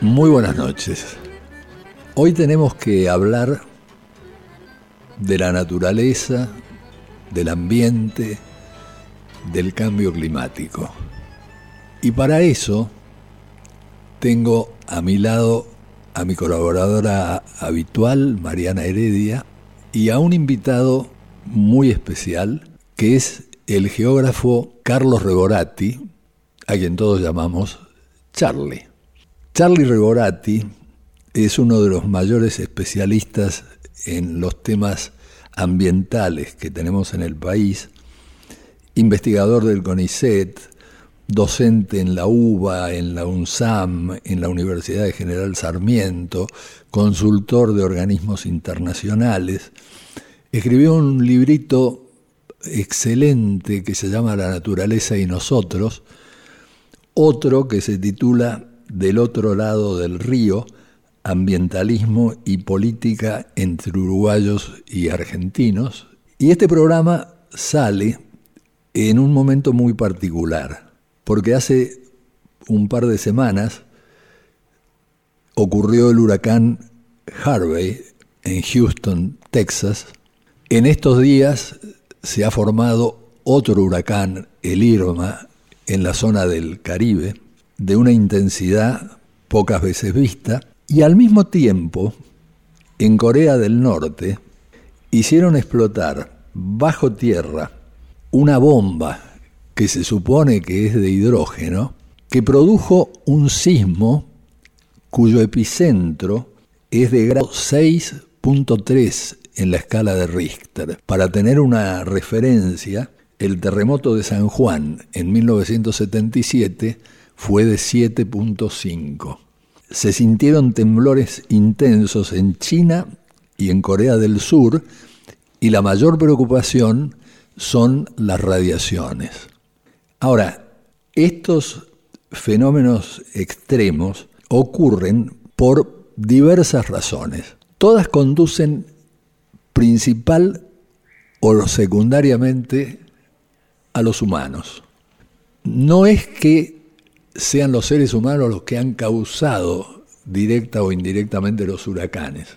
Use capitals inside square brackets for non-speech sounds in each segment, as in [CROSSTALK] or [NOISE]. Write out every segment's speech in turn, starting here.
Muy buenas noches. Hoy tenemos que hablar de la naturaleza, del ambiente, del cambio climático. Y para eso tengo a mi lado a mi colaboradora habitual, Mariana Heredia, y a un invitado muy especial, que es el geógrafo Carlos Regorati, a quien todos llamamos Charlie. Charlie Regorati es uno de los mayores especialistas en los temas ambientales que tenemos en el país, investigador del CONICET, docente en la UBA, en la UNSAM, en la Universidad de General Sarmiento, consultor de organismos internacionales. Escribió un librito excelente que se llama La naturaleza y nosotros, otro que se titula Del otro lado del río, ambientalismo y política entre uruguayos y argentinos. Y este programa sale en un momento muy particular, porque hace un par de semanas ocurrió el huracán Harvey en Houston, Texas. En estos días se ha formado otro huracán, el Irma, en la zona del Caribe, de una intensidad pocas veces vista, y al mismo tiempo, en Corea del Norte, hicieron explotar bajo tierra una bomba que se supone que es de hidrógeno, que produjo un sismo cuyo epicentro es de grado 6.3 en la escala de Richter. Para tener una referencia, el terremoto de San Juan en 1977 fue de 7.5. Se sintieron temblores intensos en China y en Corea del Sur y la mayor preocupación son las radiaciones. Ahora, estos fenómenos extremos ocurren por diversas razones. Todas conducen principal o secundariamente a los humanos. No es que sean los seres humanos los que han causado directa o indirectamente los huracanes,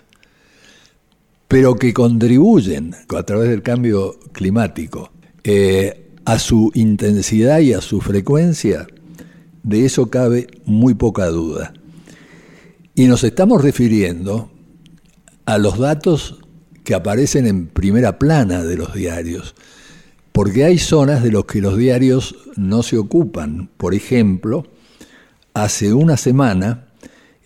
pero que contribuyen a través del cambio climático eh, a su intensidad y a su frecuencia, de eso cabe muy poca duda. Y nos estamos refiriendo a los datos que aparecen en primera plana de los diarios, porque hay zonas de los que los diarios no se ocupan. Por ejemplo, hace una semana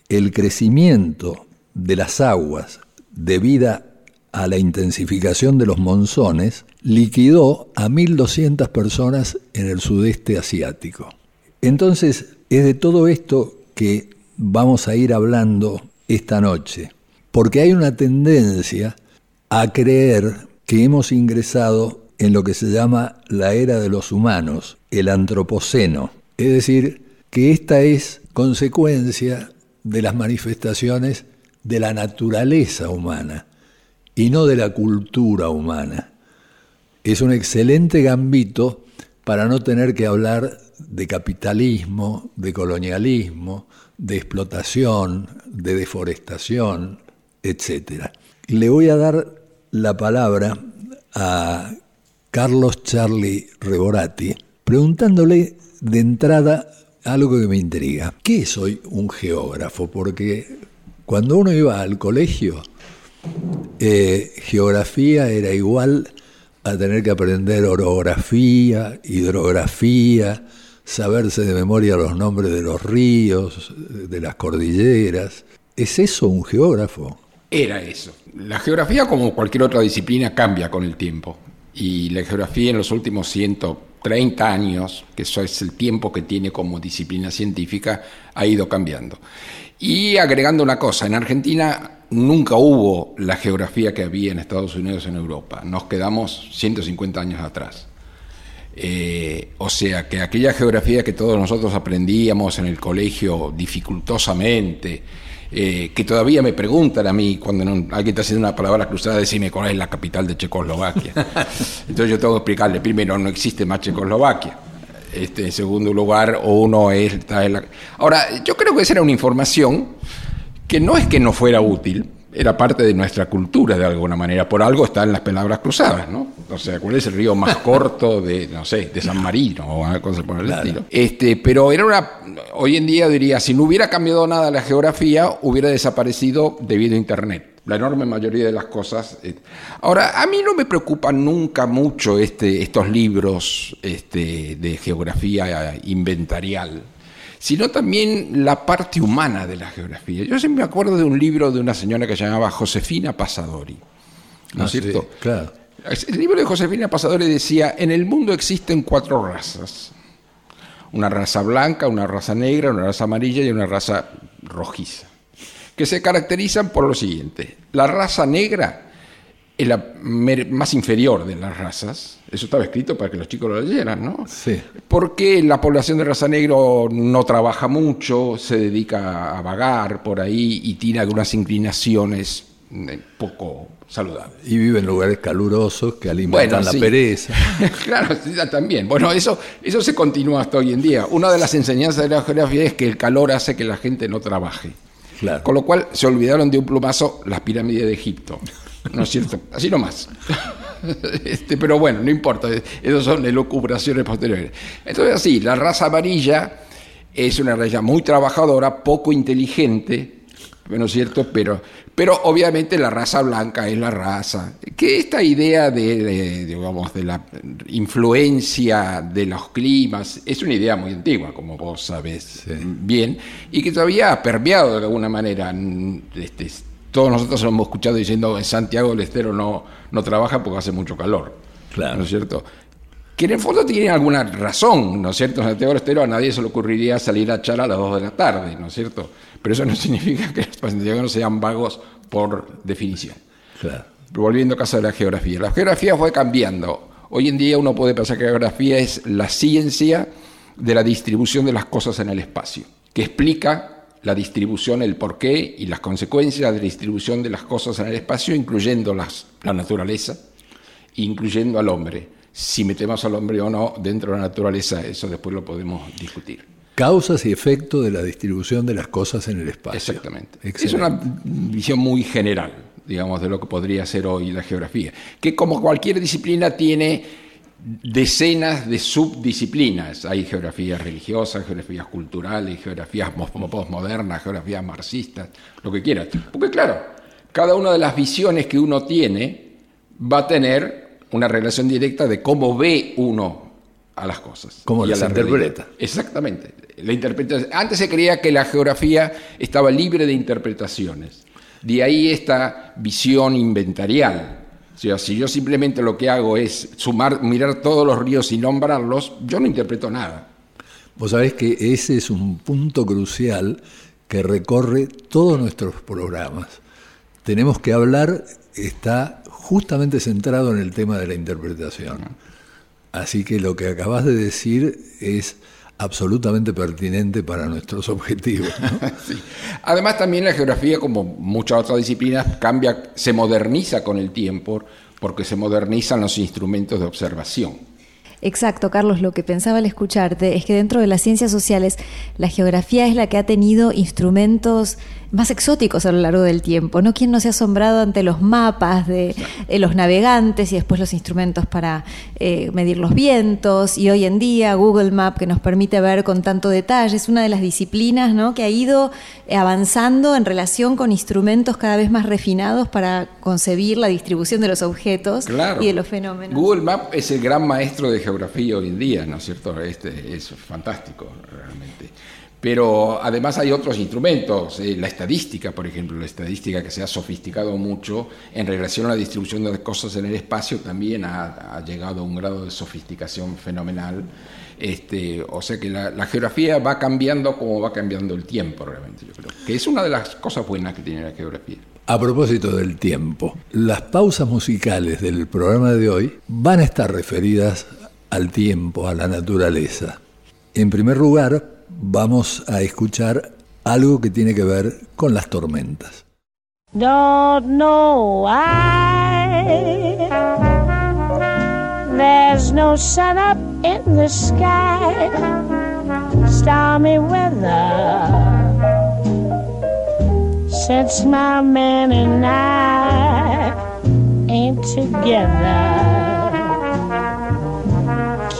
el crecimiento de las aguas debido a la intensificación de los monzones liquidó a 1.200 personas en el sudeste asiático. Entonces, es de todo esto que vamos a ir hablando esta noche, porque hay una tendencia a creer que hemos ingresado en lo que se llama la era de los humanos, el antropoceno. Es decir, que esta es consecuencia de las manifestaciones de la naturaleza humana y no de la cultura humana. Es un excelente gambito para no tener que hablar de capitalismo, de colonialismo, de explotación, de deforestación, etc. Le voy a dar la palabra a Carlos Charlie Reborati, preguntándole de entrada algo que me intriga. ¿Qué soy un geógrafo? Porque cuando uno iba al colegio, eh, geografía era igual a tener que aprender orografía, hidrografía, saberse de memoria los nombres de los ríos, de las cordilleras. ¿Es eso un geógrafo? Era eso. La geografía, como cualquier otra disciplina, cambia con el tiempo. Y la geografía en los últimos 130 años, que eso es el tiempo que tiene como disciplina científica, ha ido cambiando. Y agregando una cosa, en Argentina nunca hubo la geografía que había en Estados Unidos en Europa. Nos quedamos 150 años atrás. Eh, o sea que aquella geografía que todos nosotros aprendíamos en el colegio dificultosamente, eh, que todavía me preguntan a mí cuando alguien está haciendo una palabra cruzada, decime cuál es la capital de Checoslovaquia. [LAUGHS] Entonces yo tengo que explicarle, primero, no existe más Checoslovaquia. este, en segundo lugar, o uno está en la... Ahora, yo creo que esa era una información que no es que no fuera útil, era parte de nuestra cultura de alguna manera. Por algo están las palabras cruzadas, ¿no? O sea, ¿cuál es el río más [LAUGHS] corto de, no sé, de San Marino o una cosa por el estilo? Este, pero era una, hoy en día diría, si no hubiera cambiado nada la geografía, hubiera desaparecido debido a Internet. La enorme mayoría de las cosas. Eh. Ahora, a mí no me preocupan nunca mucho este, estos libros este, de geografía inventarial sino también la parte humana de la geografía. Yo siempre me acuerdo de un libro de una señora que se llamaba Josefina Pasadori, ¿no es ah, cierto? claro. El libro de Josefina Pasadori decía, en el mundo existen cuatro razas, una raza blanca, una raza negra, una raza amarilla y una raza rojiza, que se caracterizan por lo siguiente. La raza negra es la más inferior de las razas. Eso estaba escrito para que los chicos lo leyeran, ¿no? Sí. Porque la población de raza negro no trabaja mucho, se dedica a vagar por ahí y tiene algunas inclinaciones eh, poco saludables. Y vive en lugares calurosos que alimentan la pereza. [LAUGHS] claro, también. Bueno, eso, eso se continúa hasta hoy en día. Una de las enseñanzas de la geografía es que el calor hace que la gente no trabaje. Claro. Con lo cual se olvidaron de un plumazo las pirámides de Egipto. ¿No es cierto? Así nomás. Este, pero bueno, no importa, esas son elucubraciones posteriores. Entonces, así, la raza amarilla es una raza muy trabajadora, poco inteligente, ¿no es cierto? Pero, pero obviamente la raza blanca es la raza. Que esta idea de, digamos, de la influencia de los climas es una idea muy antigua, como vos sabés bien, y que todavía ha permeado de alguna manera este, todos nosotros hemos escuchado diciendo en Santiago el estero no, no trabaja porque hace mucho calor. Claro. ¿No es cierto? Que en el fondo tiene alguna razón, ¿no es cierto? En Santiago del Estero a nadie se le ocurriría salir a echar a las 2 de la tarde, ¿no es cierto? Pero eso no [LAUGHS] significa que los santiagonos sean vagos por definición. Claro. Volviendo a casa de la geografía. La geografía fue cambiando. Hoy en día uno puede pensar que la geografía es la ciencia de la distribución de las cosas en el espacio, que explica la distribución, el porqué y las consecuencias de la distribución de las cosas en el espacio, incluyendo las, la naturaleza, incluyendo al hombre. Si metemos al hombre o no dentro de la naturaleza, eso después lo podemos discutir. Causas y efectos de la distribución de las cosas en el espacio. Exactamente. Es una visión muy general, digamos, de lo que podría ser hoy la geografía, que como cualquier disciplina tiene decenas de subdisciplinas. Hay geografías religiosas, geografías culturales, geografías postmodernas, geografías marxistas, lo que quieras. Porque claro, cada una de las visiones que uno tiene va a tener una relación directa de cómo ve uno a las cosas. Cómo las interpreta. Exactamente. La interpretación. Antes se creía que la geografía estaba libre de interpretaciones. De ahí esta visión inventarial sea, si yo simplemente lo que hago es sumar, mirar todos los ríos y nombrarlos, yo no interpreto nada. Vos sabés que ese es un punto crucial que recorre todos nuestros programas. Tenemos que hablar, está justamente centrado en el tema de la interpretación. Así que lo que acabas de decir es absolutamente pertinente para nuestros objetivos. [LAUGHS] Además también la geografía, como muchas otras disciplinas, cambia, se moderniza con el tiempo porque se modernizan los instrumentos de observación. Exacto, Carlos, lo que pensaba al escucharte es que dentro de las ciencias sociales la geografía es la que ha tenido instrumentos más exóticos a lo largo del tiempo, ¿no? ¿Quién no se ha asombrado ante los mapas de, los navegantes y después los instrumentos para eh, medir los vientos? Y hoy en día Google Map que nos permite ver con tanto detalle, es una de las disciplinas ¿no? que ha ido avanzando en relación con instrumentos cada vez más refinados para concebir la distribución de los objetos y de los fenómenos. Google Map es el gran maestro de geografía hoy en día, ¿no es cierto? Este es fantástico, realmente. Pero además hay otros instrumentos, eh, la estadística, por ejemplo, la estadística que se ha sofisticado mucho en relación a la distribución de cosas en el espacio también ha, llegado a un grado de sofisticación fenomenal. Este, o sea que la, geografía va cambiando como va cambiando el tiempo realmente, yo creo. Que es una de las cosas buenas que tiene la geografía. A propósito del tiempo, las pausas musicales del programa de hoy van a estar referidas al tiempo, a la naturaleza. En primer lugar, vamos a escuchar algo que tiene que ver con las tormentas. Don't know why There's no sun up in the sky, stormy weather. Since my man and I ain't together,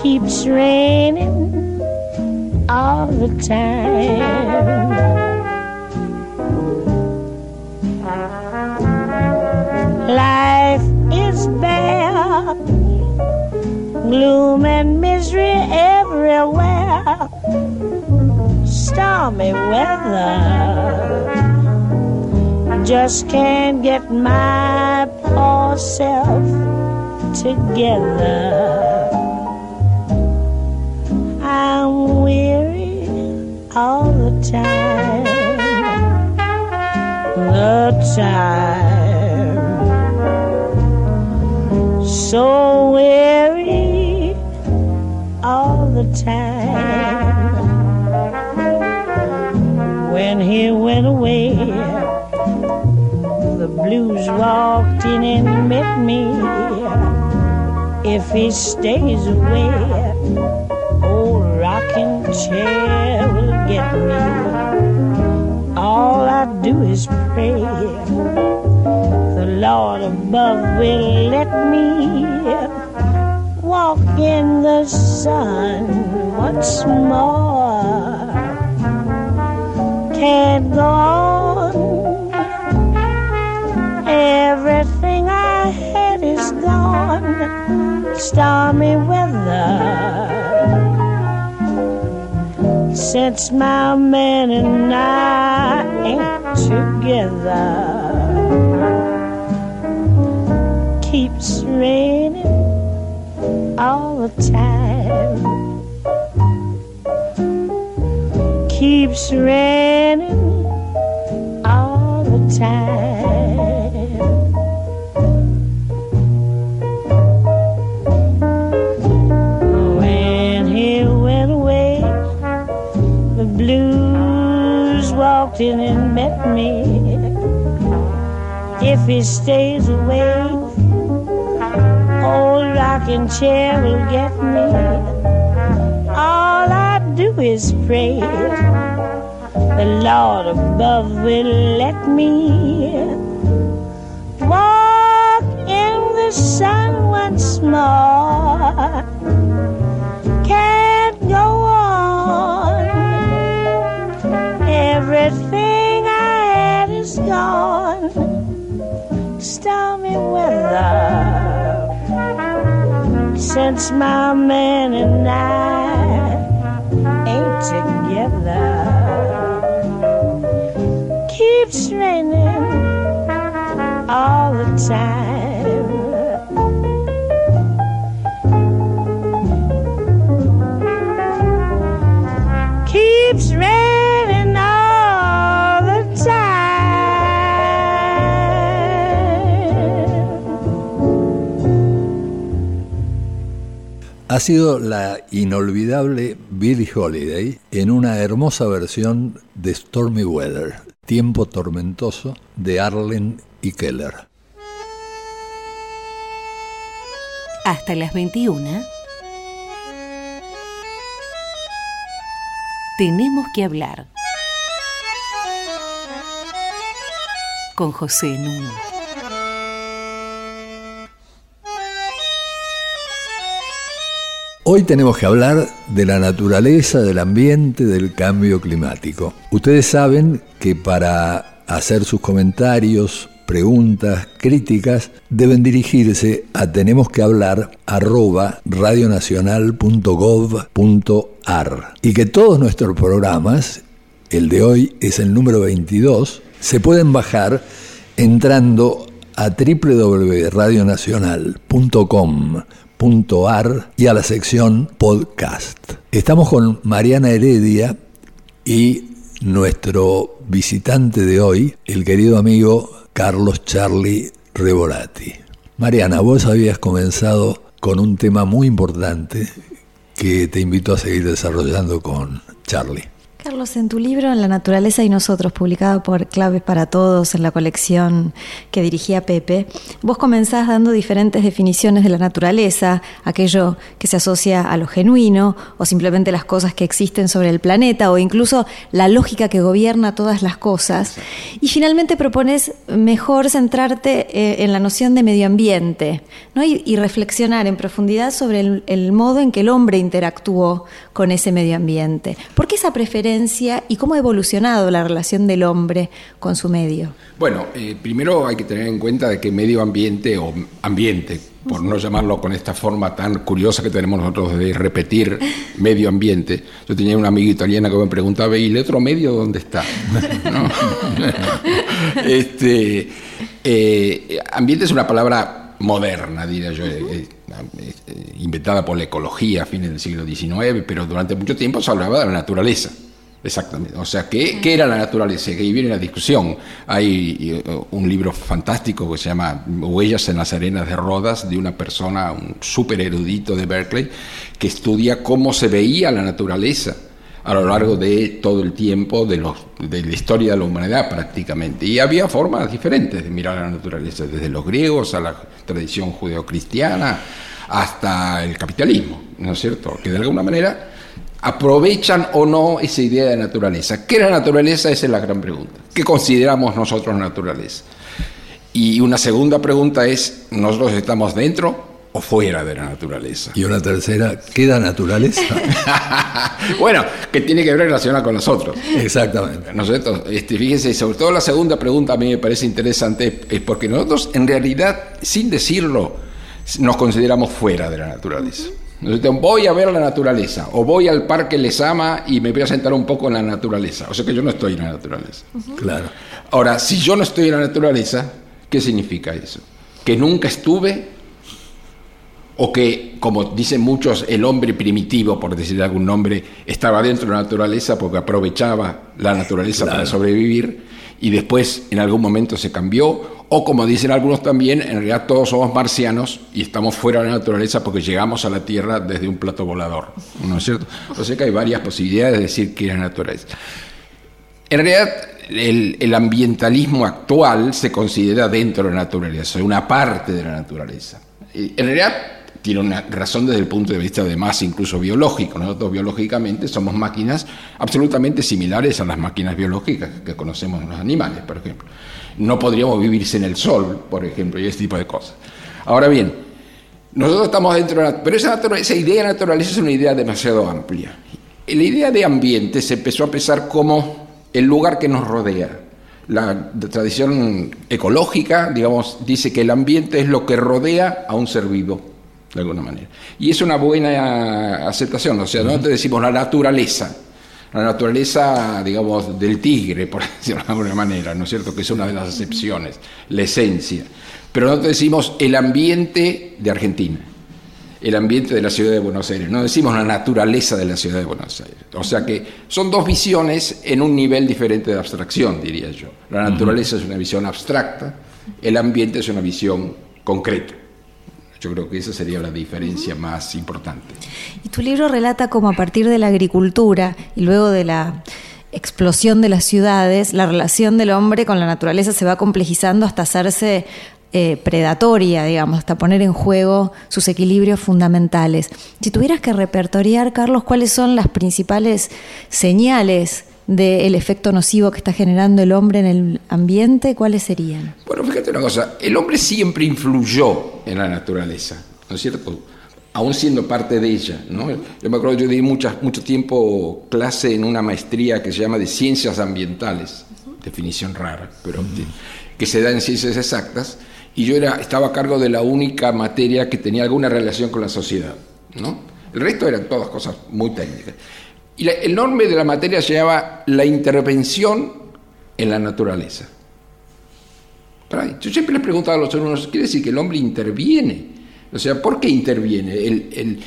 keeps raining all the time. Life is bare, gloom and misery everywhere, stormy weather. Just can't get my poor self together. All the time. The time so weary all the time. When he went away, the blues walked in and met me. If he stays away, old rocking chair will get me. All I do is pray The Lord above will let me walk in the sun once more. Can't go on. Everything I had is gone. Stormy weather. Since my man and I ain't together. keeps raining all the time. Keeps raining all the time. In and met me. If he stays away, old rocking chair will get me. All I do is pray. The Lord above will let me walk in the sun once more. Weather since my man and I ain't together. Keeps raining all the time. Ha sido la inolvidable Billie Holiday en una hermosa versión de Stormy Weather, Tiempo Tormentoso, de Arlen y Keller. Hasta las 21. Tenemos que hablar. Con José Nuno. Hoy tenemos que hablar de la naturaleza, del ambiente, del cambio climático. Ustedes saben que para hacer sus comentarios, preguntas, críticas, deben dirigirse a tenemos que hablar radionacional.gov.ar y que todos nuestros programas, el de hoy es el número 22, se pueden bajar entrando a y a la sección podcast. Estamos con Mariana Heredia y nuestro visitante de hoy, el querido amigo Carlos Charlie Revolati. Mariana, vos habías comenzado con un tema muy importante que te invito a seguir desarrollando con Charlie. Carlos, en tu libro En la naturaleza y nosotros, publicado por Claves para Todos en la colección que dirigía Pepe, vos comenzás dando diferentes definiciones de la naturaleza, aquello que se asocia a lo genuino, o simplemente las cosas que existen sobre el planeta, o incluso la lógica que gobierna todas las cosas. Y finalmente propones mejor centrarte eh, en la noción de medio ambiente ¿no? y, reflexionar en profundidad sobre el, el modo en que el hombre interactuó con ese medio ambiente. ¿Por qué esa preferencia? Y cómo ha evolucionado la relación del hombre con su medio? Bueno, eh, primero hay que tener en cuenta de que medio ambiente o ambiente, por no llamarlo con esta forma tan curiosa que tenemos nosotros de repetir [LAUGHS] medio ambiente. Yo tenía una amiga italiana que me preguntaba, ¿y el otro medio dónde está? [LAUGHS] [LAUGHS] este, eh, ambiente es una palabra moderna, diría yo, eh, inventada por la ecología a fines del siglo XIX, pero durante mucho tiempo se hablaba de la naturaleza. Exactamente. O sea, ¿qué, ¿qué, era la naturaleza? Que ahí viene la discusión. Hay eh, un libro fantástico que se llama Huellas en las arenas de Rodas, de una persona, un súper erudito de Berkeley, que estudia cómo se veía la naturaleza a lo largo de todo el tiempo de, los, de la historia de la humanidad prácticamente. Y había formas diferentes de mirar la naturaleza, desde los griegos a la tradición judeocristiana hasta el capitalismo, ¿no es cierto? Que de alguna manera aprovechan o no esa idea de naturaleza. ¿Qué es la naturaleza? Esa es la gran pregunta. ¿Qué consideramos nosotros naturaleza? Y una segunda pregunta es, ¿nosotros estamos dentro o fuera de la naturaleza? Y una tercera, ¿qué da naturaleza? [LAUGHS] bueno, que tiene que ver relacionada con nosotros. Exactamente. Nosotros, este, fíjense, sobre todo la segunda pregunta a mí me parece interesante, es porque nosotros en realidad, sin decirlo, nos consideramos fuera de la naturaleza voy a ver la naturaleza, o voy al parque Lesama y me voy a sentar un poco en la naturaleza. O sea que yo no estoy en la naturaleza. Claro. Ahora, si yo no estoy en la naturaleza, ¿qué significa eso? Que nunca estuve, o que, como dicen muchos, el hombre primitivo, por decir algún nombre, estaba dentro de la naturaleza porque aprovechaba la naturaleza para sobrevivir, y después en algún momento se cambió, o como dicen algunos también, en realidad todos somos marcianos y estamos fuera de la naturaleza porque llegamos a la Tierra desde un plato volador. ¿No es cierto? O sea que hay varias posibilidades de decir que es la naturaleza. En realidad, el, ambientalismo actual se considera dentro de la naturaleza, una parte de la naturaleza. En realidad, tiene una razón desde el punto de vista de más incluso biológico. Nosotros biológicamente somos máquinas absolutamente similares a las máquinas biológicas que conocemos en los animales, por ejemplo no podríamos vivirse en el sol, por ejemplo, y ese tipo de cosas. Ahora bien, nosotros estamos dentro de la... Pero esa, esa idea de naturaleza es una idea demasiado amplia. La idea de ambiente se empezó a pensar como el lugar que nos rodea. La tradición ecológica, digamos, dice que el ambiente es lo que rodea a un ser vivo, de alguna manera. Y es una buena aceptación, o sea, no te decimos la naturaleza, la naturaleza, digamos, del tigre, por [LAUGHS] decirlo de alguna manera, ¿no es cierto? Que es una de las excepciones, la esencia. Pero nosotros decimos el ambiente de Argentina, el ambiente de la ciudad de Buenos Aires, no decimos la naturaleza de la ciudad de Buenos Aires. O sea que son dos visiones en un nivel diferente de abstracción, diría yo. La naturaleza es una visión abstracta, el ambiente es una visión concreta. Yo creo que esa sería la diferencia más importante. Y tu libro relata cómo a partir de la agricultura y luego de la explosión de las ciudades, la relación del hombre con la naturaleza se va complejizando hasta hacerse eh, predatoria, digamos, hasta poner en juego sus equilibrios fundamentales. Si tuvieras que repertoriar, Carlos, ¿cuáles son las principales señales del efecto nocivo que está generando el hombre en el ambiente, ¿cuáles serían? Bueno, fíjate una cosa, el hombre siempre influyó en la naturaleza, ¿no es cierto? Aún siendo parte de ella, ¿no? Yo me acuerdo, yo di mucho tiempo clase en una maestría que se llama de ciencias ambientales, definición rara, pero que se da en ciencias exactas, y yo era, estaba a cargo de la única materia que tenía alguna relación con la sociedad, ¿no? El resto eran todas cosas muy técnicas. Y el nombre de la materia se llama la intervención en la naturaleza. Yo siempre les preguntaba a los alumnos, ¿quiere decir que el hombre interviene? O sea, ¿por qué interviene?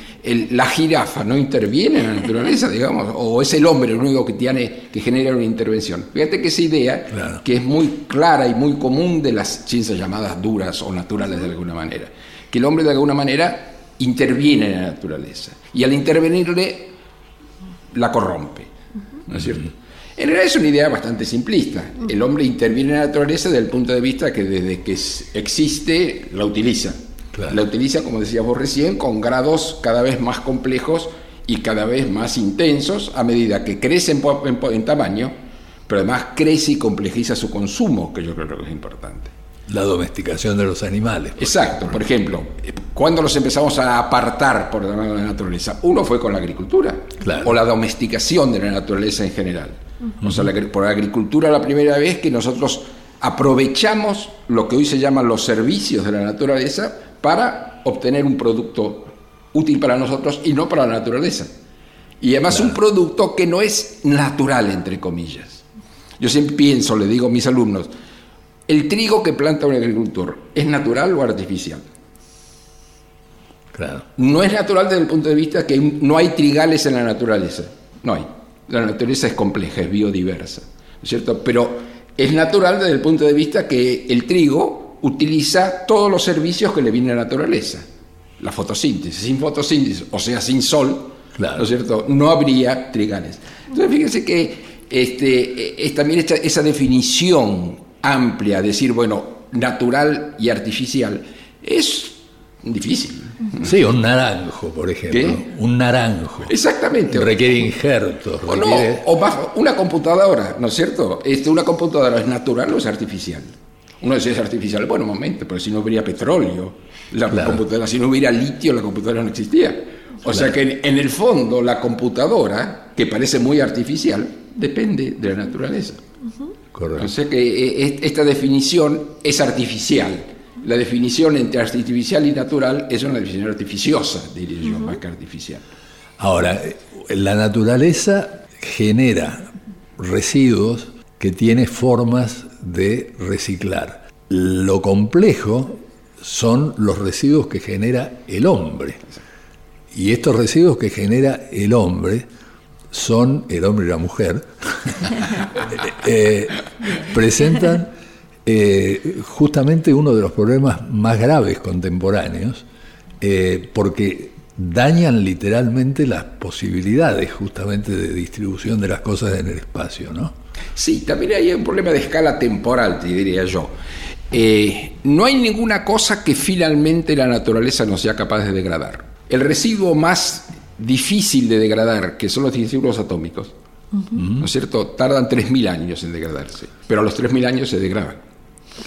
¿La jirafa no interviene en la naturaleza, [LAUGHS] digamos? ¿O es el hombre el único que, tiene, que genera una intervención? Fíjate que esa idea, que es muy clara y muy común de las ciencias llamadas duras o naturales de alguna manera, que el hombre de alguna manera interviene en la naturaleza. Y al intervenirle la corrompe. ¿no es cierto? En realidad es una idea bastante simplista. El hombre interviene en la naturaleza desde el punto de vista que desde que existe la utiliza. Claro. La utiliza, como decías vos recién, con grados cada vez más complejos y cada vez más intensos a medida que crece en tamaño, pero además crece y complejiza su consumo, que yo creo que es importante. La domesticación de los animales. Exacto, por ejemplo, cuando los empezamos a apartar por la naturaleza, uno fue con la agricultura Claro. o la domesticación de la naturaleza en general. O sea, la por la agricultura la primera vez que nosotros aprovechamos lo que hoy se llaman los servicios de la naturaleza para obtener un producto útil para nosotros y no para la naturaleza. Y además un producto que no es natural, entre comillas. Yo siempre pienso, le digo a mis alumnos, ¿el trigo que planta un agricultor es natural o artificial? Claro. No es natural desde el punto de vista que no hay trigales en la naturaleza. No hay. La naturaleza es compleja, es biodiversa. ¿no es cierto? Pero es natural desde el punto de vista que el trigo utiliza todos los servicios que le viene a la naturaleza. La fotosíntesis. Sin fotosíntesis, o sea, sin sol, Claro. ¿no es cierto? No habría trigales. Entonces, fíjense que este, es también esta- esa definición amplia, decir, bueno, natural y artificial, es difícil. Sí, un naranjo, por ejemplo. ¿Qué? Un naranjo. Exactamente. Requiere injertos. O no, o más, una computadora, ¿no es cierto? Este, una computadora es natural o es artificial. Uno dice es artificial, bueno, un momento, pero si no hubiera petróleo, la Claro. computadora, si no hubiera litio, la computadora no existía. O sea que en, en el fondo la computadora, que parece muy artificial, depende de la naturaleza. Correcto. O sea que eh, eh, esta definición es artificial. La definición entre artificial y natural es una definición artificiosa, diría yo, más que artificial. Ahora, eh, la naturaleza genera residuos que tiene formas de reciclar. Lo complejo son los residuos que genera el hombre. Y estos residuos que genera el hombre son, el hombre y la mujer, [LAUGHS] eh, presentan eh, justamente uno de los problemas más graves contemporáneos, eh, porque dañan literalmente las posibilidades justamente de distribución de las cosas en el espacio, ¿no? Sí, también hay un problema de escala temporal, te diría yo. No hay ninguna cosa que finalmente la naturaleza no sea capaz de degradar. El residuo más difícil de degradar, que son los residuos atómicos, ¿no es cierto? Tardan 3.000 años en degradarse, pero a los 3.000 años se degradan.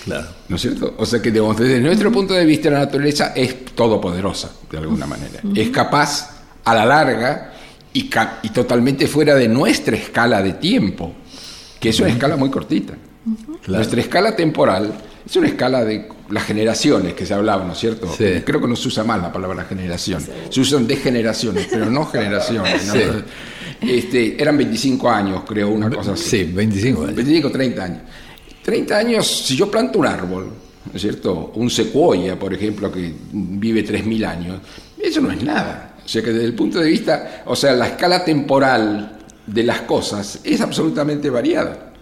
Claro. ¿No es cierto? O sea que digamos, desde nuestro punto de vista la naturaleza es todopoderosa, de alguna manera. Es capaz, a la larga, y, y totalmente fuera de nuestra escala de tiempo, que es una escala muy cortita. Claro. Nuestra escala temporal es una escala de las generaciones que se hablaban, ¿no es cierto? Sí. Creo que no se usa mal la palabra generación. Se usan degeneraciones, pero no generaciones. ¿no? Sí. Este, eran 25 años, creo, una cosa así. Sí, 25 años. 25, 30 años. 30 años, si yo planto un árbol, ¿no es cierto? Un secuoya, por ejemplo, que vive 3.000 años, eso no es nada. O sea que desde el punto de vista, o sea, la escala temporal de las cosas es absolutamente variada.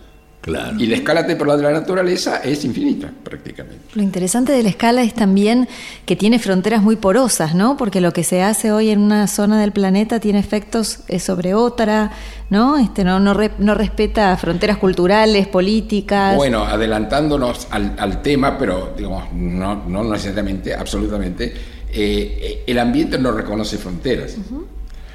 Claro. Y la escala temporal de la naturaleza es infinita, prácticamente. Lo interesante de la escala es también que tiene fronteras muy porosas, ¿no? Porque lo que se hace hoy en una zona del planeta tiene efectos eh, sobre otra, ¿no? Este no no, re- no respeta fronteras culturales, políticas. Bueno, adelantándonos al, al tema, pero digamos, no, no necesariamente, absolutamente, eh, el ambiente no reconoce fronteras.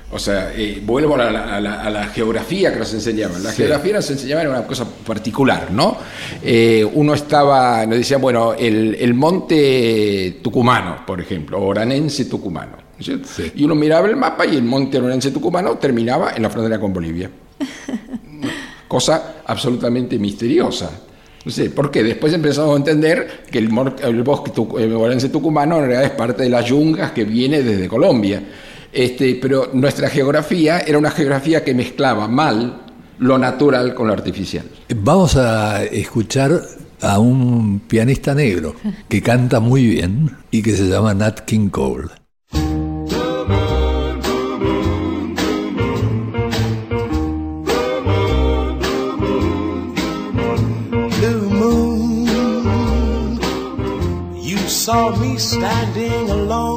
O sea, eh, vuelvo a la, a la- a la geografía que nos enseñaban. La Sí. geografía nos enseñaba era una cosa particular, ¿no? Eh, uno estaba, nos decía, bueno, el, el monte tucumano, por ejemplo, oranense tucumano. ¿no es cierto? Sí. Y uno miraba el mapa y el monte oranense tucumano terminaba en la frontera con Bolivia [LAUGHS] cosa absolutamente misteriosa. No sé, ¿por qué? Después empezamos a entender que el, el bosque el bonaerense tucumano en realidad es parte de las yungas que viene desde Colombia. Este, pero nuestra geografía era una geografía que mezclaba mal lo natural con lo artificial. Vamos a escuchar a un pianista negro que canta muy bien y que se llama Nat King Cole. saw me standing alone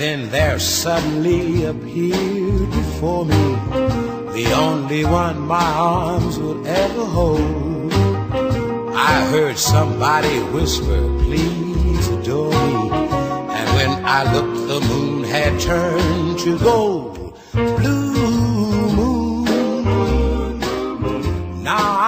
Then there suddenly appeared before me the only one my arms would ever hold. I heard somebody whisper, please adore me. And when I looked, the moon had turned to gold. Blue moon. Now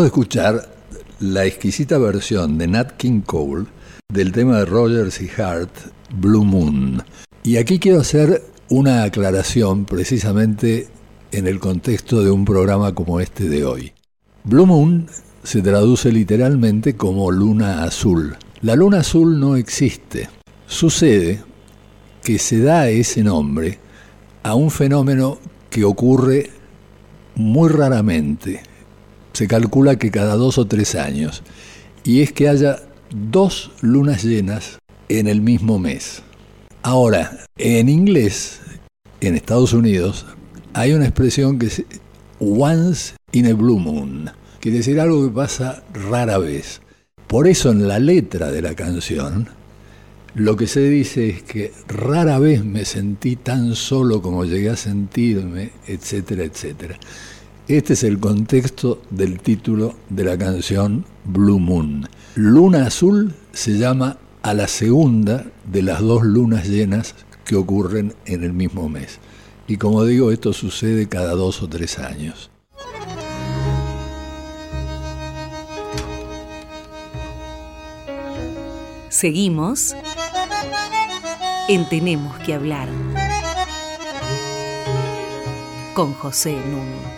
De escuchar la exquisita versión de Nat King Cole del tema de Rogers y Hart, Blue Moon. Y aquí quiero hacer una aclaración precisamente en el contexto de un programa como este de hoy. Blue Moon se traduce literalmente como luna azul. La luna azul no existe. Sucede que se da ese nombre a un fenómeno que ocurre muy raramente. Se calcula que cada dos o tres años. Y es que haya dos lunas llenas en el mismo mes. Ahora, en inglés, en Estados Unidos, hay una expresión que es once in a blue moon. Quiere decir algo que pasa rara vez. Por eso en la letra de la canción, lo que se dice es que rara vez me sentí tan solo como llegué a sentirme, etcétera, etcétera. Este es el contexto del título de la canción Blue Moon. Luna azul se llama a la segunda de las dos lunas llenas que ocurren en el mismo mes. Y como digo, esto sucede cada dos o tres años. Seguimos en Tenemos que hablar con José Nuno.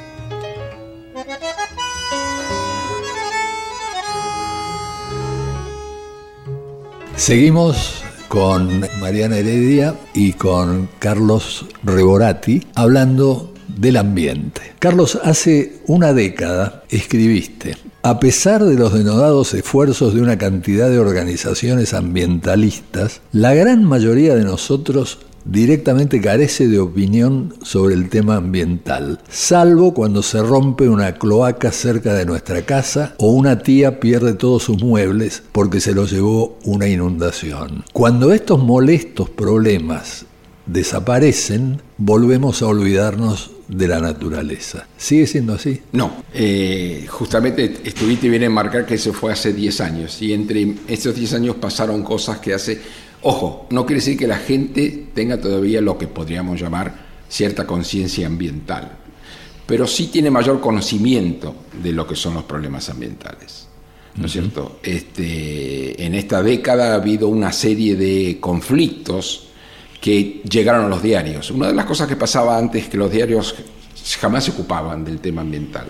Seguimos con Mariana Heredia y con Carlos Reborati hablando del ambiente. Carlos, hace una década escribiste, a pesar de los denodados esfuerzos de una cantidad de organizaciones ambientalistas, la gran mayoría de nosotros directamente carece de opinión sobre el tema ambiental, salvo cuando se rompe una cloaca cerca de nuestra casa o una tía pierde todos sus muebles porque se los llevó una inundación. Cuando estos molestos problemas desaparecen, volvemos a olvidarnos de la naturaleza. ¿Sigue siendo así? No, eh, justamente estuviste bien en marcar que eso fue hace 10 años y entre esos 10 años pasaron cosas que hace... Ojo, no quiere decir que la gente tenga todavía lo que podríamos llamar cierta conciencia ambiental, pero sí tiene mayor conocimiento de lo que son los problemas ambientales. ¿No es cierto? Este, en esta década ha habido una serie de conflictos que llegaron a los diarios. Una de las cosas que pasaba antes es que los diarios jamás se ocupaban del tema ambiental.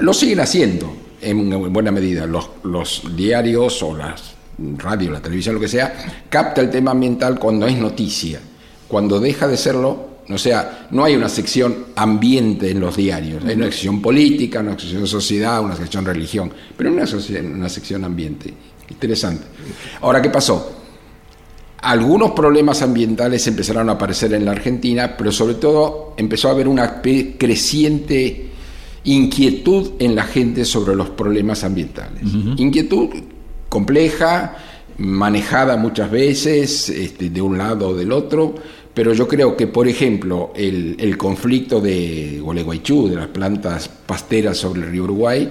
Lo siguen haciendo en buena medida. Los, los diarios o las radio, la televisión, lo que sea, capta el tema ambiental cuando es noticia. Cuando deja de serlo, o sea, no hay una sección ambiente en los diarios. Hay una sección política, una sección sociedad, una sección religión, pero no una, una sección ambiente. Interesante. Ahora, ¿qué pasó? algunos problemas ambientales empezaron a aparecer en la Argentina, pero sobre todo empezó a haber una creciente inquietud en la gente sobre los problemas ambientales. Inquietud compleja, manejada muchas veces este, de un lado o del otro, pero yo creo que, por ejemplo, el, conflicto de Gualeguaychú, de las plantas pasteras sobre el río Uruguay,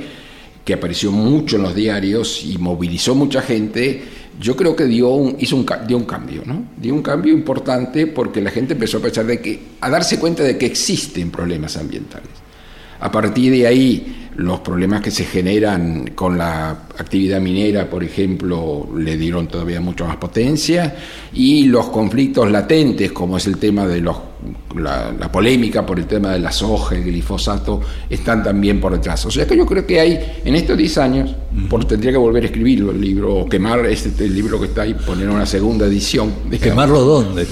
que apareció mucho en los diarios y movilizó mucha gente, yo creo que dio un, hizo un, dio un cambio, ¿no? Dio un cambio importante porque la gente empezó a pensar de que, a darse cuenta de que existen problemas ambientales. A partir de ahí, los problemas que se generan con la actividad minera, por ejemplo, le dieron todavía mucho más potencia, y los conflictos latentes, como es el tema de los, la, polémica por el tema de la soja, el glifosato, están también por detrás. O sea que yo creo que hay, en estos 10 años, por, tendría que volver a escribirlo el libro, o quemar este, el libro que está ahí, poner una segunda edición. ¿Quemarlo dónde?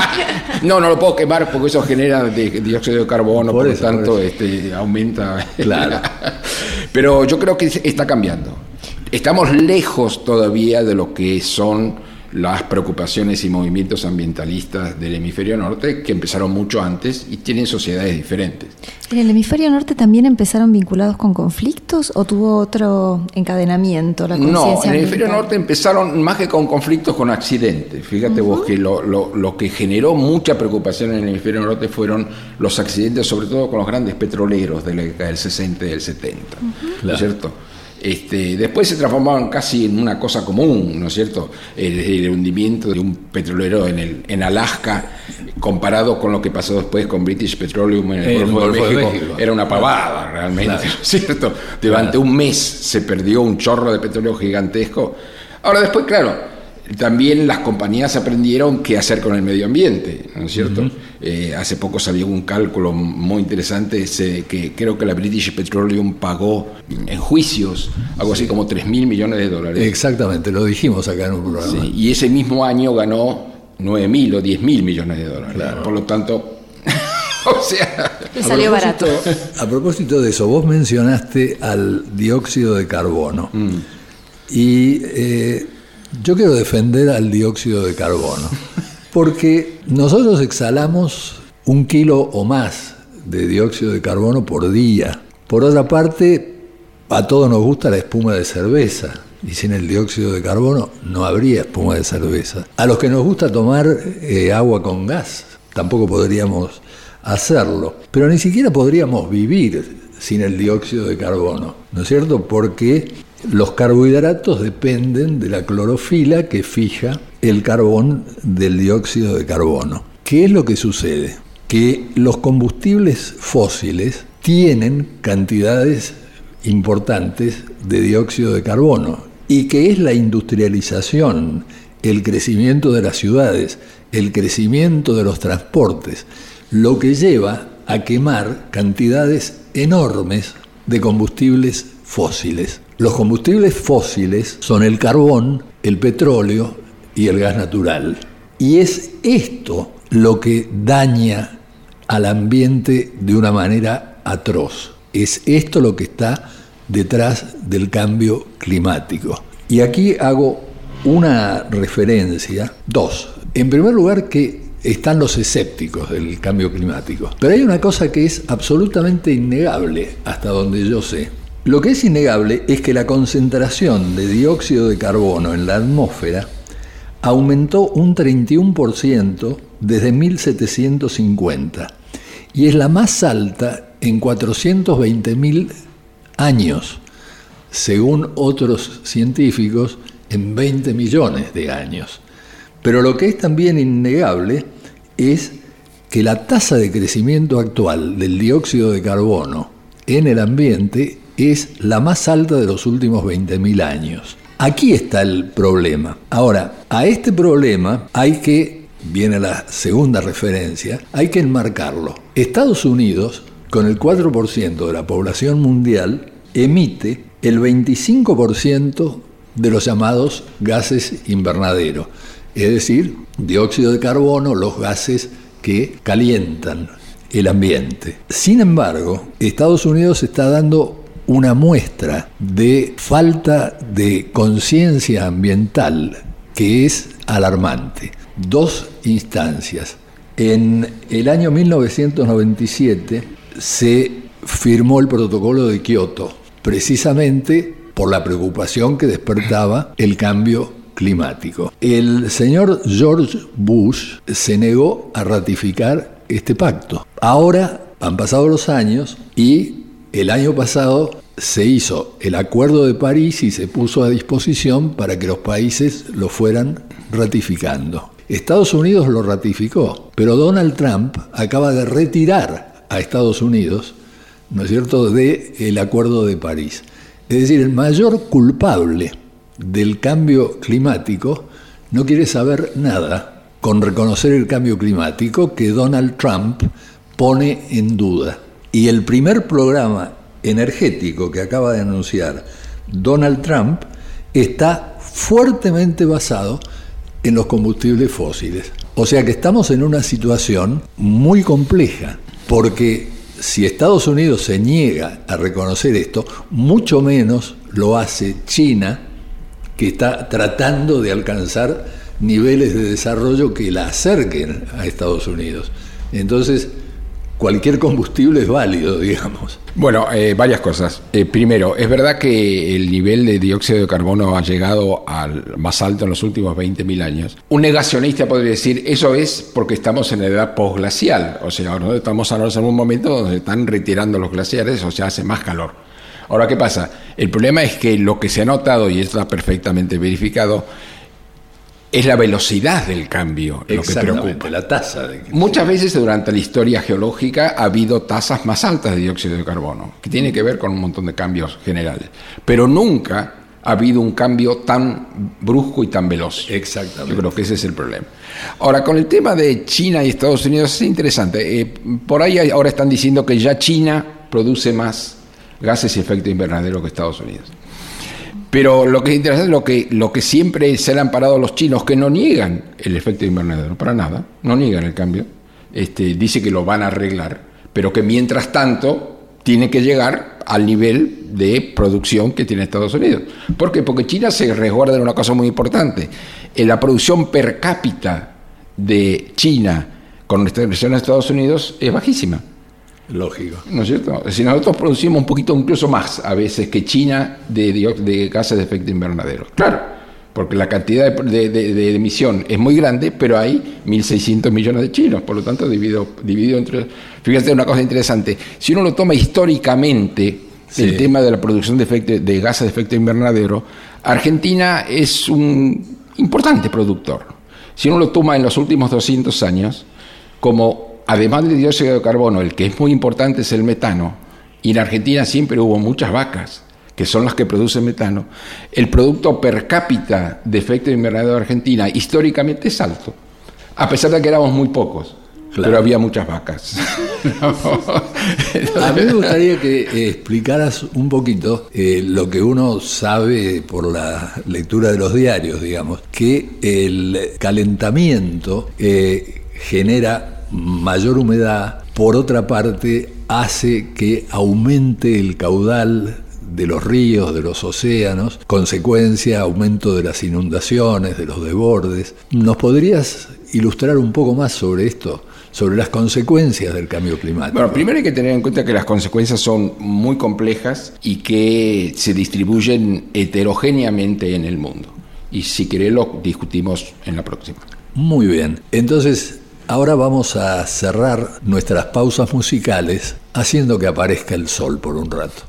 [LAUGHS] no, no lo puedo quemar porque eso genera dióxido de carbono, por, lo tanto este, aumenta. Claro. [LAUGHS] Pero yo creo que está cambiando. Estamos lejos todavía de lo que son las preocupaciones y movimientos ambientalistas del hemisferio norte, que empezaron mucho antes y tienen sociedades diferentes. ¿En el hemisferio norte también empezaron vinculados con conflictos o tuvo otro encadenamiento la No, en el hemisferio norte empezaron más que con conflictos, con accidentes. Fíjate vos que lo, lo, que generó mucha preocupación en el hemisferio norte fueron los accidentes, sobre todo con los grandes petroleros de la década del 60 y del 70, ¿no es cierto? Este, después se transformaban casi en una cosa común, ¿no es cierto? El, hundimiento de un petrolero en, el, en Alaska, comparado con lo que pasó después con British Petroleum en el, Golfo, de, México, era una pavada realmente, ¿no es cierto? Durante un mes se perdió un chorro de petróleo gigantesco. Ahora después, claro, también las compañías aprendieron qué hacer con el medio ambiente, ¿no es cierto? Eh, hace poco salió un cálculo muy interesante que creo que la British Petroleum pagó en juicios algo así como 3 mil millones de dólares. Exactamente, lo dijimos acá en un programa. y ese mismo año ganó 9 mil o 10 mil millones de dólares. Por lo tanto, [LAUGHS] o sea... salió barato. A propósito de eso, vos mencionaste al dióxido de carbono. Mm. Y... Eh, yo quiero defender al dióxido de carbono, porque nosotros exhalamos un kilo o más de dióxido de carbono por día. Por otra parte, a todos nos gusta la espuma de cerveza, y sin el dióxido de carbono no habría espuma de cerveza. A los que nos gusta tomar eh, agua con gas, tampoco podríamos hacerlo, pero ni siquiera podríamos vivir sin el dióxido de carbono, ¿no es cierto? Porque los carbohidratos dependen de la clorofila que fija el carbón del dióxido de carbono. ¿Qué es lo que sucede? Que los combustibles fósiles tienen cantidades importantes de dióxido de carbono y que es la industrialización, el crecimiento de las ciudades, el crecimiento de los transportes, lo que lleva a quemar cantidades enormes de combustibles fósiles. Los combustibles fósiles son el carbón, el petróleo y el gas natural. Y es esto lo que daña al ambiente de una manera atroz. Es esto lo que está detrás del cambio climático. Y aquí hago una referencia, dos. En primer lugar, que están los escépticos del cambio climático. Pero hay una cosa que es absolutamente innegable, hasta donde yo sé. Lo que es innegable es que la concentración de dióxido de carbono en la atmósfera aumentó un 31% desde 1750 y es la más alta en 420.000 años, según otros científicos, en 20 millones de años. Pero lo que es también innegable es que la tasa de crecimiento actual del dióxido de carbono en el ambiente es la más alta de los últimos 20.000 años. Aquí está el problema. Ahora, a este problema hay que, viene la segunda referencia, hay que enmarcarlo. Estados Unidos, con el 4% de la población mundial, emite el 25% de los llamados gases invernadero, es decir, dióxido de carbono, los gases que calientan el ambiente. Sin embargo, Estados Unidos está dando una muestra de falta de conciencia ambiental que es alarmante. Dos instancias. En el año 1997 se firmó el protocolo de Kioto, precisamente por la preocupación que despertaba el cambio climático. El señor George Bush se negó a ratificar este pacto. Ahora han pasado los años y el año pasado se hizo el Acuerdo de París y se puso a disposición para que los países lo fueran ratificando. Estados Unidos lo ratificó, pero Donald Trump acaba de retirar a Estados Unidos, ¿no es cierto?, del el Acuerdo de París. Es decir, el mayor culpable del cambio climático no quiere saber nada con reconocer el cambio climático que Donald Trump pone en duda. Y el primer programa energético que acaba de anunciar Donald Trump está fuertemente basado en los combustibles fósiles. O sea que estamos en una situación muy compleja, porque si Estados Unidos se niega a reconocer esto, mucho menos lo hace China, que está tratando de alcanzar niveles de desarrollo que la acerquen a Estados Unidos. Entonces, cualquier combustible es válido, digamos. Bueno, eh, varias cosas. Eh, primero, es verdad que el nivel de dióxido de carbono ha llegado al más alto en los últimos 20.000 años. Un negacionista podría decir, eso es porque estamos en la edad postglacial, o sea, ahora estamos en un momento donde están retirando los glaciares, o sea, hace más calor. Ahora, ¿qué pasa? El problema es que lo que se ha notado, y está perfectamente verificado, es la velocidad del cambio lo que preocupa. la tasa. De Muchas veces durante la historia geológica ha habido tasas más altas de dióxido de carbono, que tiene que ver con un montón de cambios generales. Pero nunca ha habido un cambio tan brusco y tan veloz. Exactamente. Yo creo que ese es el problema. Ahora, con el tema de China y Estados Unidos es interesante. Eh, por ahí ahora están diciendo que ya China produce más gases y efecto invernadero que Estados Unidos. Pero lo que es interesante es lo que, siempre se le han parado los chinos, que no niegan el efecto invernadero, para nada, no niegan el cambio. Este, dice que lo van a arreglar, pero que mientras tanto tiene que llegar al nivel de producción que tiene Estados Unidos. ¿Por qué? Porque China se resguarda en una cosa muy importante. En la producción per cápita de China con relación a Estados Unidos es bajísima. Lógico. ¿No es cierto? Si nosotros producimos un poquito, incluso más a veces que China de, de gases de efecto invernadero. Claro, porque la cantidad de, emisión es muy grande, pero hay 1.600 millones de chinos, por lo tanto, dividido, dividido entre... Fíjate una cosa interesante, si uno lo toma históricamente, el tema de la producción de, efecto, de gases de efecto invernadero, Argentina es un importante productor. Si uno lo toma en los últimos 200 años, como además del dióxido de carbono, el que es muy importante es el metano, y en Argentina siempre hubo muchas vacas, que son las que producen metano, el producto per cápita de efecto invernadero de Argentina históricamente es alto, a pesar de que éramos muy pocos. Pero había muchas vacas. [LAUGHS] [LAUGHS] a mí me gustaría que eh, explicaras un poquito eh, lo que uno sabe por la lectura de los diarios, digamos, que el calentamiento eh, genera mayor humedad, por otra parte, hace que aumente el caudal de los ríos, de los océanos, consecuencia, aumento de las inundaciones, de los desbordes. ¿Nos podrías ilustrar un poco más sobre esto? sobre las consecuencias del cambio climático. Bueno, primero hay que tener en cuenta que las consecuencias son muy complejas y que se distribuyen heterogéneamente en el mundo. Y si querés lo discutimos en la próxima. Muy bien. Entonces, Ahora vamos a cerrar nuestras pausas musicales haciendo que aparezca el sol por un rato.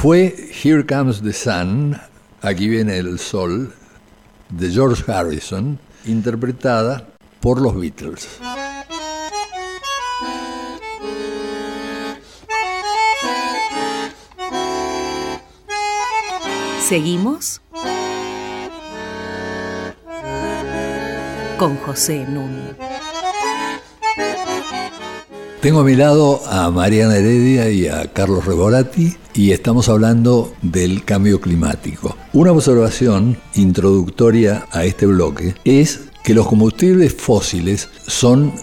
Fue Here Comes the Sun, aquí viene el sol, de George Harrison, interpretada por los Beatles. Seguimos con José Nun. Tengo a mi lado a Mariana Heredia y a Carlos Reborati y estamos hablando del cambio climático. Una observación introductoria a este bloque es que los combustibles fósiles son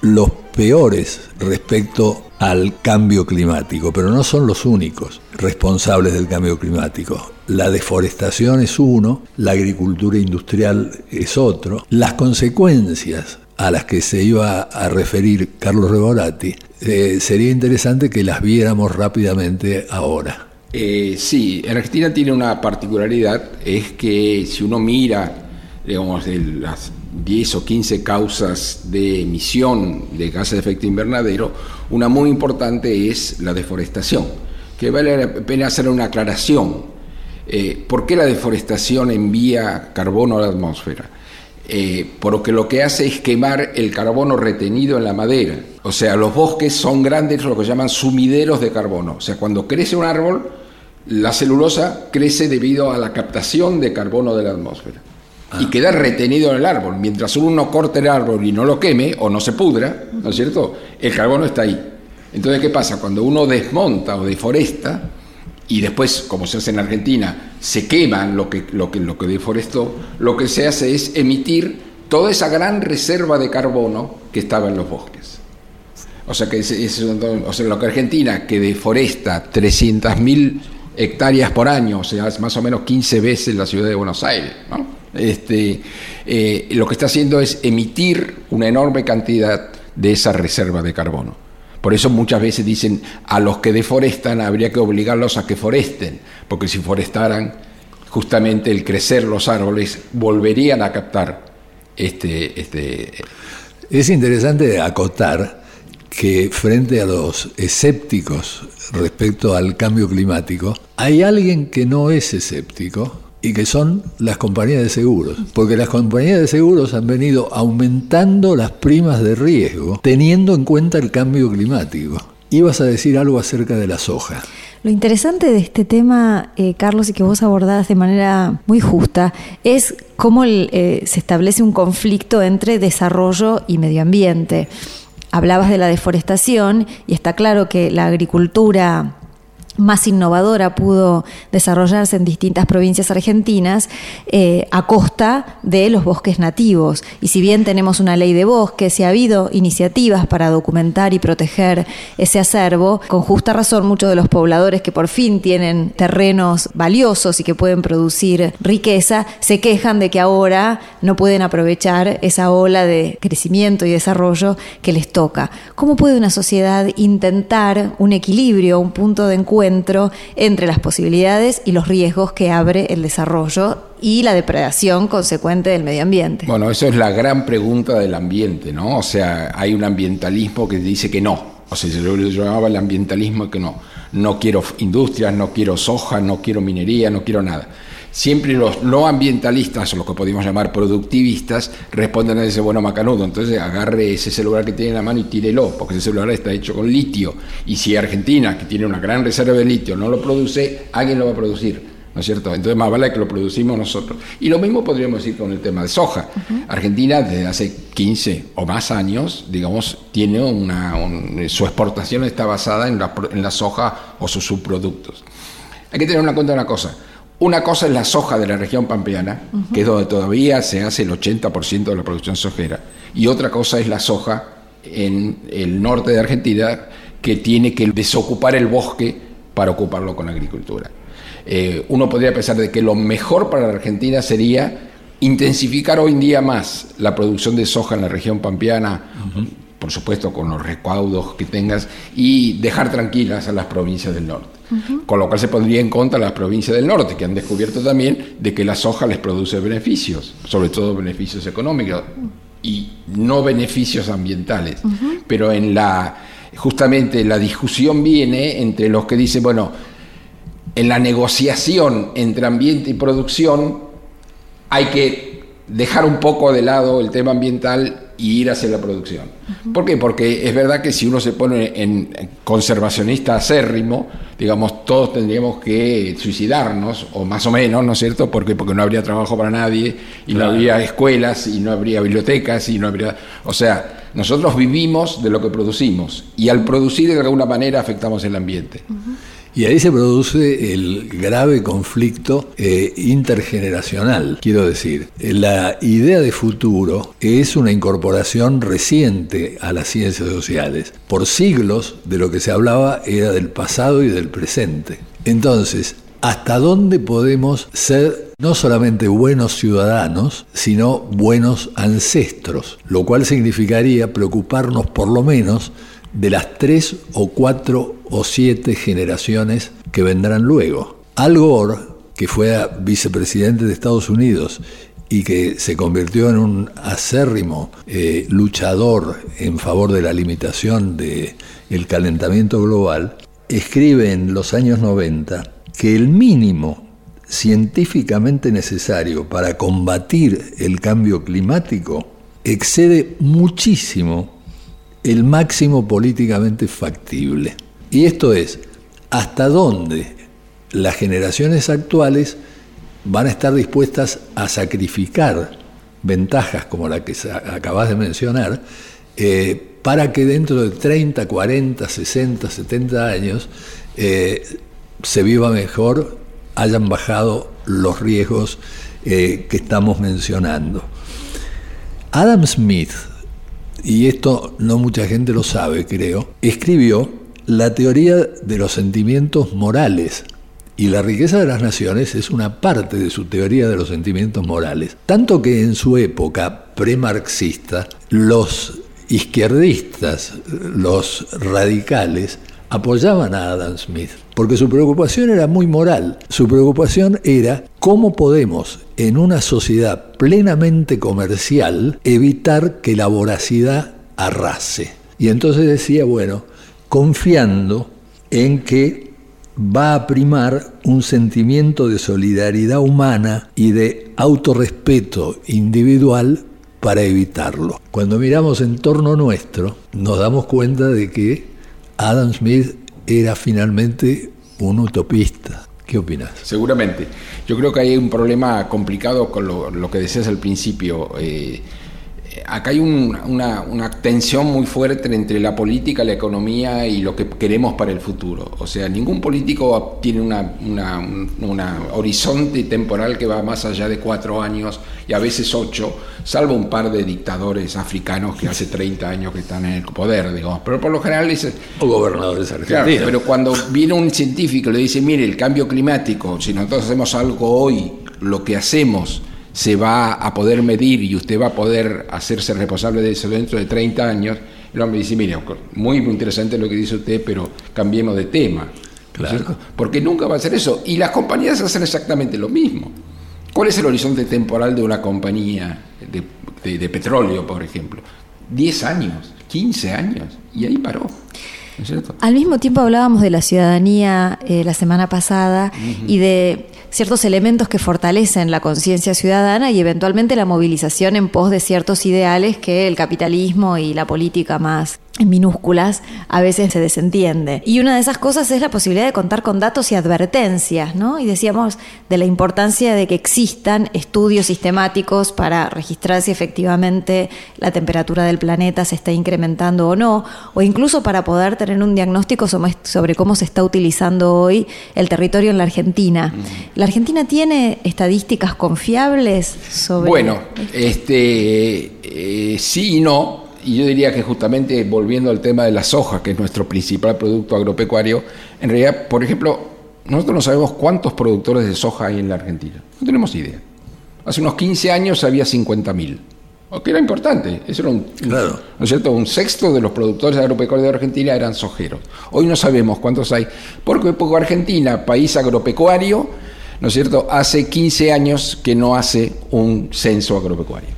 los peores respecto al cambio climático, pero no son los únicos responsables del cambio climático. La deforestación es uno, la agricultura industrial es otro. Las consecuencias a las que se iba a referir Carlos Reborati, eh, sería interesante que las viéramos rápidamente ahora. Eh, sí, en Argentina tiene una particularidad, es que si uno mira, digamos, de las 10 o 15 causas de emisión de gases de efecto invernadero, una muy importante es la deforestación, que vale la pena hacer una aclaración. Eh, ¿Por qué la deforestación envía carbono a la atmósfera? Eh, porque lo que hace es quemar el carbono retenido en la madera. O sea, los bosques son grandes, lo que llaman sumideros de carbono. O sea, cuando crece un árbol, la celulosa crece debido a la captación de carbono de la atmósfera. Y queda retenido en el árbol. Mientras uno corte el árbol y no lo queme o no se pudra, ¿no es cierto? El carbono está ahí. Entonces, ¿qué pasa? Cuando uno desmonta o deforesta, y después, como se hace en Argentina, se queman lo que, lo que, lo que deforestó, lo que se hace es emitir toda esa gran reserva de carbono que estaba en los bosques. O sea, que es, lo que Argentina, que deforesta 300.000 hectáreas por año, o sea, es más o menos 15 veces la ciudad de Buenos Aires, ¿no? Este, eh, lo que está haciendo es emitir una enorme cantidad de esa reserva de carbono. Por eso muchas veces dicen a los que deforestan habría que obligarlos a que foresten, porque si forestaran, justamente el crecer los árboles volverían a captar este, este Es interesante acotar que frente a los escépticos respecto al cambio climático, hay alguien que no es escéptico y que son las compañías de seguros, porque las compañías de seguros han venido aumentando las primas de riesgo teniendo en cuenta el cambio climático. Ibas a decir algo acerca de la soja. Lo interesante de este tema, eh, Carlos, y que vos abordás de manera muy justa, es cómo eh, se establece un conflicto entre desarrollo y medio ambiente. Hablabas de la deforestación y está claro que la agricultura más innovadora pudo desarrollarse en distintas provincias argentinas eh, a costa de los bosques nativos. Y si bien tenemos una ley de bosques y ha habido iniciativas para documentar y proteger ese acervo, con justa razón muchos de los pobladores que por fin tienen terrenos valiosos y que pueden producir riqueza, se quejan de que ahora no pueden aprovechar esa ola de crecimiento y desarrollo que les toca. ¿Cómo puede una sociedad intentar un equilibrio, un punto de encuentro entre las posibilidades y los riesgos que abre el desarrollo y la depredación consecuente del medio ambiente? Bueno, eso es la gran pregunta del ambiente, ¿no? O sea, hay un ambientalismo que dice que no. O sea, se lo llamaba el ambientalismo que no. No quiero industrias, no quiero soja, no quiero minería, no quiero nada. Siempre los no ambientalistas, o los que podemos llamar productivistas, responden a ese bueno macanudo. Entonces agarre ese celular que tiene en la mano y tírelo, porque ese celular está hecho con litio. Y si Argentina, que tiene una gran reserva de litio, no lo produce, alguien lo va a producir. ¿No es cierto? Entonces más vale que lo producimos nosotros. Y lo mismo podríamos decir con el tema de soja. Argentina desde hace 15 o más años, digamos, tiene una, un- su exportación está basada en la, en la soja o sus subproductos. Hay que tener en cuenta una cosa. Una cosa es la soja de la región pampeana, que es donde todavía se hace el 80% de la producción sojera, y otra cosa es la soja en el norte de Argentina, que tiene que desocupar el bosque para ocuparlo con agricultura. Eh, uno podría pensar de que lo mejor para la Argentina sería intensificar hoy en día más la producción de soja en la región pampeana, por supuesto con los recaudos que tengas, y dejar tranquilas a las provincias del norte. Con lo cual se pondría en contra las provincias del norte, que han descubierto también de que la soja les produce beneficios, sobre todo beneficios económicos y no beneficios ambientales. Pero en la justamente la discusión viene entre los que dicen, bueno, en la negociación entre ambiente y producción hay que dejar un poco de lado el tema ambiental y ir hacia la producción. ¿Por qué? Porque es verdad que si uno se pone en conservacionista acérrimo, digamos, todos tendríamos que suicidarnos, o más o menos, ¿no es cierto? Porque, porque no habría trabajo para nadie, y no habría escuelas, y no habría bibliotecas, y no habría... O sea, nosotros vivimos de lo que producimos, y al producir de alguna manera afectamos el ambiente. Y ahí se produce el grave conflicto eh, intergeneracional. Quiero decir, la idea de futuro es una incorporación reciente a las ciencias sociales. Por siglos de lo que se hablaba era del pasado y del presente. Entonces, ¿hasta dónde podemos ser no solamente buenos ciudadanos, sino buenos ancestros? Lo cual significaría preocuparnos por lo menos de las tres o cuatro o siete generaciones que vendrán luego. Al Gore, que fue vicepresidente de Estados Unidos y que se convirtió en un acérrimo eh, luchador en favor de la limitación del el calentamiento global, escribe en los años 90 que el mínimo científicamente necesario para combatir el cambio climático excede muchísimo el máximo políticamente factible. Y esto es, hasta dónde las generaciones actuales van a estar dispuestas a sacrificar ventajas como la que acabas de mencionar, eh, para que dentro de 30, 40, 60, 70 años eh, se viva mejor, hayan bajado los riesgos eh, que estamos mencionando. Adam Smith, y esto no mucha gente lo sabe, creo, escribió la teoría de los sentimientos morales. Y la riqueza de las naciones es una parte de su teoría de los sentimientos morales. Tanto que en su época premarxista, los izquierdistas, los radicales, apoyaban a Adam Smith, porque su preocupación era muy moral. Su preocupación era cómo podemos, en una sociedad plenamente comercial, evitar que la voracidad arrase. Y entonces decía, bueno, confiando en que va a primar un sentimiento de solidaridad humana y de autorrespeto individual para evitarlo. Cuando miramos en torno nuestro, nos damos cuenta de que Adam Smith era finalmente un utopista. ¿Qué opinas? Seguramente. Yo creo que hay un problema complicado con lo, que decías al principio. Eh, acá hay un- una, una tensión muy fuerte entre la política, la economía y lo que queremos para el futuro. O sea, ningún político tiene una, una- un una horizonte temporal que va más allá de cuatro años y a veces ocho, salvo un par de dictadores africanos que hace 30 años que están en el poder, digamos. Pero por lo general es, O gobernadores argentinos. Claro, pero cuando viene un científico y le dice, mire, el cambio climático, si nosotros hacemos algo hoy, lo que hacemos se va a poder medir y usted va a poder hacerse responsable de eso dentro de 30 años, el hombre dice, mire, muy interesante lo que dice usted, pero cambiemos de tema. ¿no es Claro. Porque nunca va a ser eso. Y las compañías hacen exactamente lo mismo. ¿Cuál es el horizonte temporal de una compañía de, de- de petróleo, por ejemplo? 10 años, 15 años, y ahí paró. ¿No es cierto? Al mismo tiempo hablábamos de la ciudadanía eh, la semana pasada y de ciertos elementos que fortalecen la conciencia ciudadana y eventualmente la movilización en pos de ciertos ideales que el capitalismo y la política más minúsculas a veces se desentiende. Y una de esas cosas es la posibilidad de contar con datos y advertencias, ¿no? Y decíamos de la importancia de que existan estudios sistemáticos para registrar si efectivamente la temperatura del planeta se está incrementando o no, o incluso para poder tener un diagnóstico sobre cómo se está utilizando hoy el territorio en la Argentina. ¿La Argentina tiene estadísticas confiables sobre Bueno, este, eh, sí y no. Y yo diría que justamente volviendo al tema de la soja, que es nuestro principal producto agropecuario, en realidad, por ejemplo, nosotros no sabemos cuántos productores de soja hay en la Argentina. No tenemos idea. Hace unos 15 años había 50.000. O que era importante. Eso era un, Claro. ¿no es cierto? Un sexto de los productores agropecuarios de Argentina eran sojeros. Hoy no sabemos cuántos hay. Porque, porque Argentina, país agropecuario, ¿no es cierto? Hace 15 años que no hace un censo agropecuario.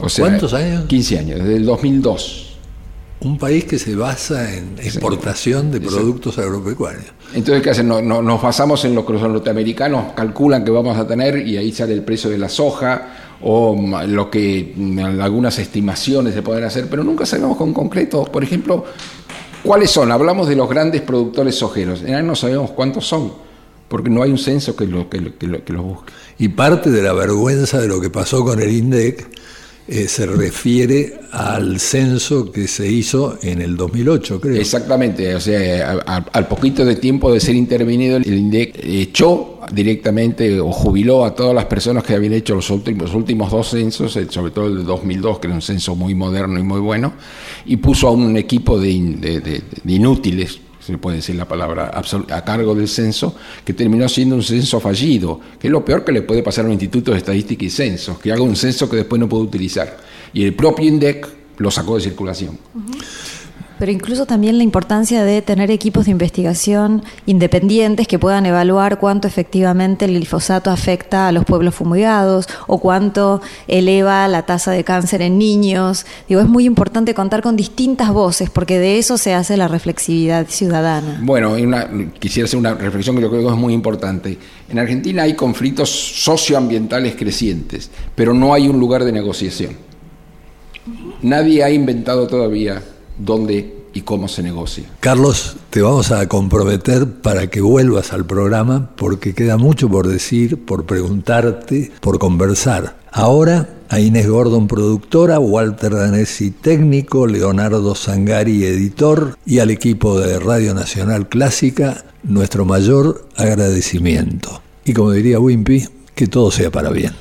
O sea, ¿Cuántos años? 15 años, desde el 2002. Un país que se basa en exportación de productos agropecuarios. Entonces, ¿qué hacen? No- no- nos basamos en lo que los norteamericanos calculan que vamos a tener y ahí sale el precio de la soja o lo que algunas estimaciones se pueden hacer, pero nunca sabemos con concreto, por ejemplo, cuáles son. Hablamos de los grandes productores sojeros, en no sabemos cuántos son, porque no hay un censo que, lo, que, lo- que lo- que los busque. Y parte de la vergüenza de lo que pasó con el INDEC eh, se refiere al censo que se hizo en el 2008, creo. Exactamente, o sea, al poquito de tiempo de ser intervenido, el INDEC echó directamente o jubiló a todas las personas que habían hecho los últimos, últimos dos censos, el- sobre todo el de 2002, que era un censo muy moderno y muy bueno, y puso a un equipo de, in- de inútiles, se puede decir la palabra, a cargo del censo, que terminó siendo un censo fallido, que es lo peor que le puede pasar a un instituto de estadística y censos, que haga un censo que después no puede utilizar. Y el propio INDEC lo sacó de circulación. Pero incluso también la importancia de tener equipos de investigación independientes que puedan evaluar cuánto efectivamente el glifosato afecta a los pueblos fumigados o cuánto eleva la tasa de cáncer en niños. Digo, es muy importante contar con distintas voces porque de eso se hace la reflexividad ciudadana. Bueno, una- quisiera hacer una reflexión que yo creo que es muy importante. En Argentina hay conflictos socioambientales crecientes, pero no hay un lugar de negociación. Nadie ha inventado todavía dónde y cómo se negocia. Carlos, te vamos a comprometer para que vuelvas al programa porque queda mucho por decir, por preguntarte, por conversar. Ahora a Inés Gordon, productora, Walter Danesi, técnico, Leonardo Sangari, editor, y al equipo de Radio Nacional Clásica, nuestro mayor agradecimiento. Y como diría Wimpy, que todo sea para bien.